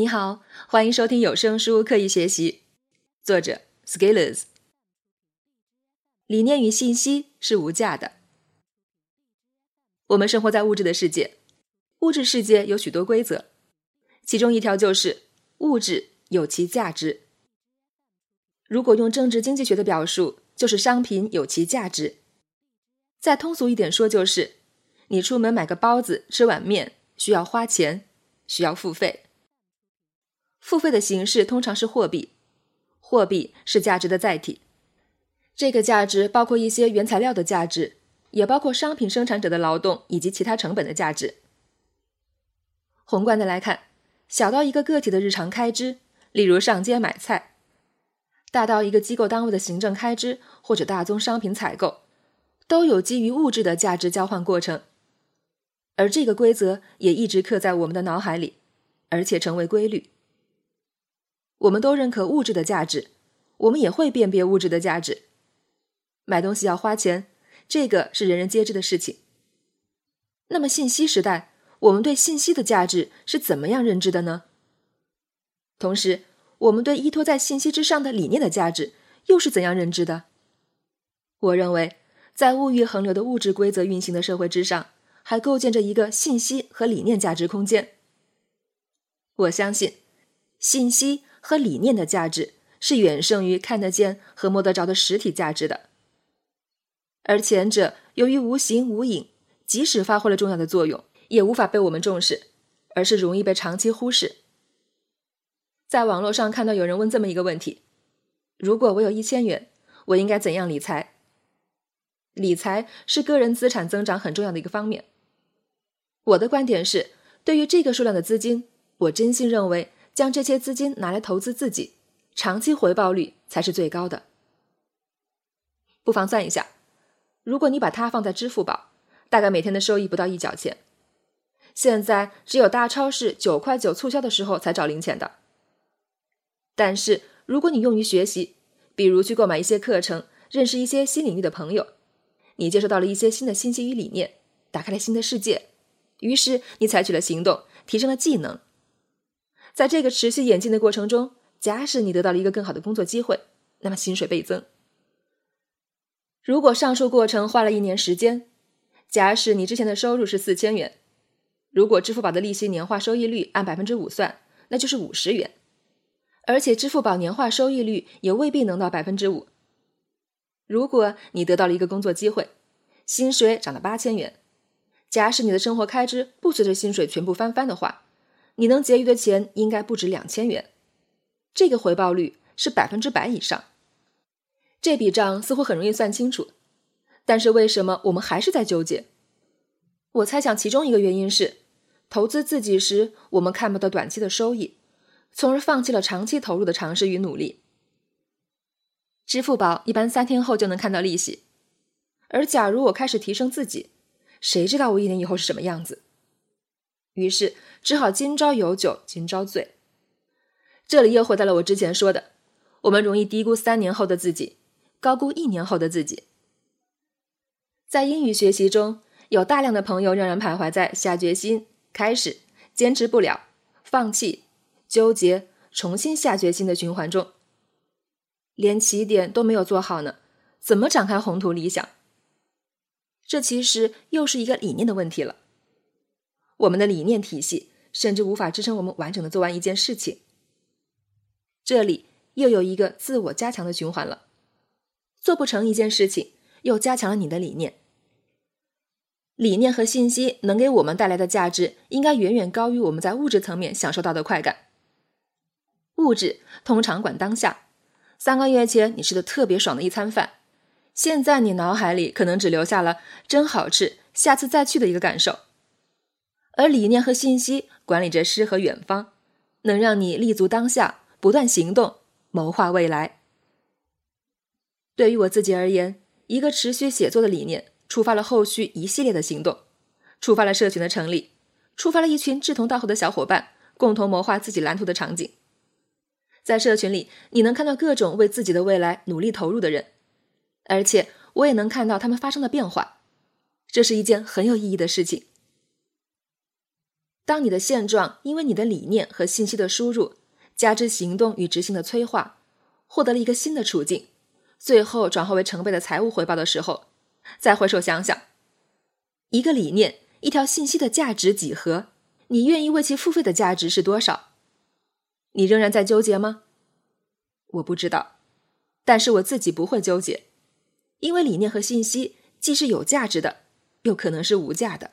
你好，欢迎收听有声书《刻意学习》，作者 Scalers。理念与信息是无价的。我们生活在物质的世界，物质世界有许多规则，其中一条就是物质有其价值。如果用政治经济学的表述，就是商品有其价值。再通俗一点说，就是你出门买个包子、吃碗面，需要花钱，需要付费。付费的形式通常是货币，货币是价值的载体。这个价值包括一些原材料的价值，也包括商品生产者的劳动以及其他成本的价值。宏观的来看，小到一个个体的日常开支，例如上街买菜；大到一个机构单位的行政开支或者大宗商品采购，都有基于物质的价值交换过程。而这个规则也一直刻在我们的脑海里，而且成为规律。我们都认可物质的价值，我们也会辨别物质的价值。买东西要花钱，这个是人人皆知的事情。那么，信息时代，我们对信息的价值是怎么样认知的呢？同时，我们对依托在信息之上的理念的价值又是怎样认知的？我认为，在物欲横流的物质规则运行的社会之上，还构建着一个信息和理念价值空间。我相信，信息。和理念的价值是远胜于看得见和摸得着的实体价值的，而前者由于无形无影，即使发挥了重要的作用，也无法被我们重视，而是容易被长期忽视。在网络上看到有人问这么一个问题：如果我有一千元，我应该怎样理财？理财是个人资产增长很重要的一个方面。我的观点是，对于这个数量的资金，我真心认为。将这些资金拿来投资自己，长期回报率才是最高的。不妨算一下，如果你把它放在支付宝，大概每天的收益不到一角钱。现在只有大超市九块九促销的时候才找零钱的。但是如果你用于学习，比如去购买一些课程，认识一些新领域的朋友，你接收到了一些新的信息与理念，打开了新的世界，于是你采取了行动，提升了技能。在这个持续演进的过程中，假使你得到了一个更好的工作机会，那么薪水倍增。如果上述过程花了一年时间，假使你之前的收入是四千元，如果支付宝的利息年化收益率按百分之五算，那就是五十元，而且支付宝年化收益率也未必能到百分之五。如果你得到了一个工作机会，薪水涨了八千元，假使你的生活开支不随着薪水全部翻番的话。你能结余的钱应该不止两千元，这个回报率是百分之百以上。这笔账似乎很容易算清楚，但是为什么我们还是在纠结？我猜想其中一个原因是，投资自己时我们看不到短期的收益，从而放弃了长期投入的尝试与努力。支付宝一般三天后就能看到利息，而假如我开始提升自己，谁知道我一年以后是什么样子？于是只好今朝有酒今朝醉。这里又回到了我之前说的，我们容易低估三年后的自己，高估一年后的自己。在英语学习中，有大量的朋友仍然徘徊在下决心、开始、坚持不了、放弃、纠结、重新下决心的循环中，连起点都没有做好呢，怎么展开宏图理想？这其实又是一个理念的问题了。我们的理念体系甚至无法支撑我们完整的做完一件事情。这里又有一个自我加强的循环了。做不成一件事情，又加强了你的理念。理念和信息能给我们带来的价值，应该远远高于我们在物质层面享受到的快感。物质通常管当下，三个月前你吃的特别爽的一餐饭，现在你脑海里可能只留下了“真好吃，下次再去”的一个感受。而理念和信息管理着诗和远方，能让你立足当下，不断行动，谋划未来。对于我自己而言，一个持续写作的理念，触发了后续一系列的行动，触发了社群的成立，触发了一群志同道合的小伙伴，共同谋划自己蓝图的场景。在社群里，你能看到各种为自己的未来努力投入的人，而且我也能看到他们发生的变化，这是一件很有意义的事情。当你的现状因为你的理念和信息的输入，加之行动与执行的催化，获得了一个新的处境，最后转化为成倍的财务回报的时候，再回首想想，一个理念、一条信息的价值几何，你愿意为其付费的价值是多少？你仍然在纠结吗？我不知道，但是我自己不会纠结，因为理念和信息既是有价值的，又可能是无价的。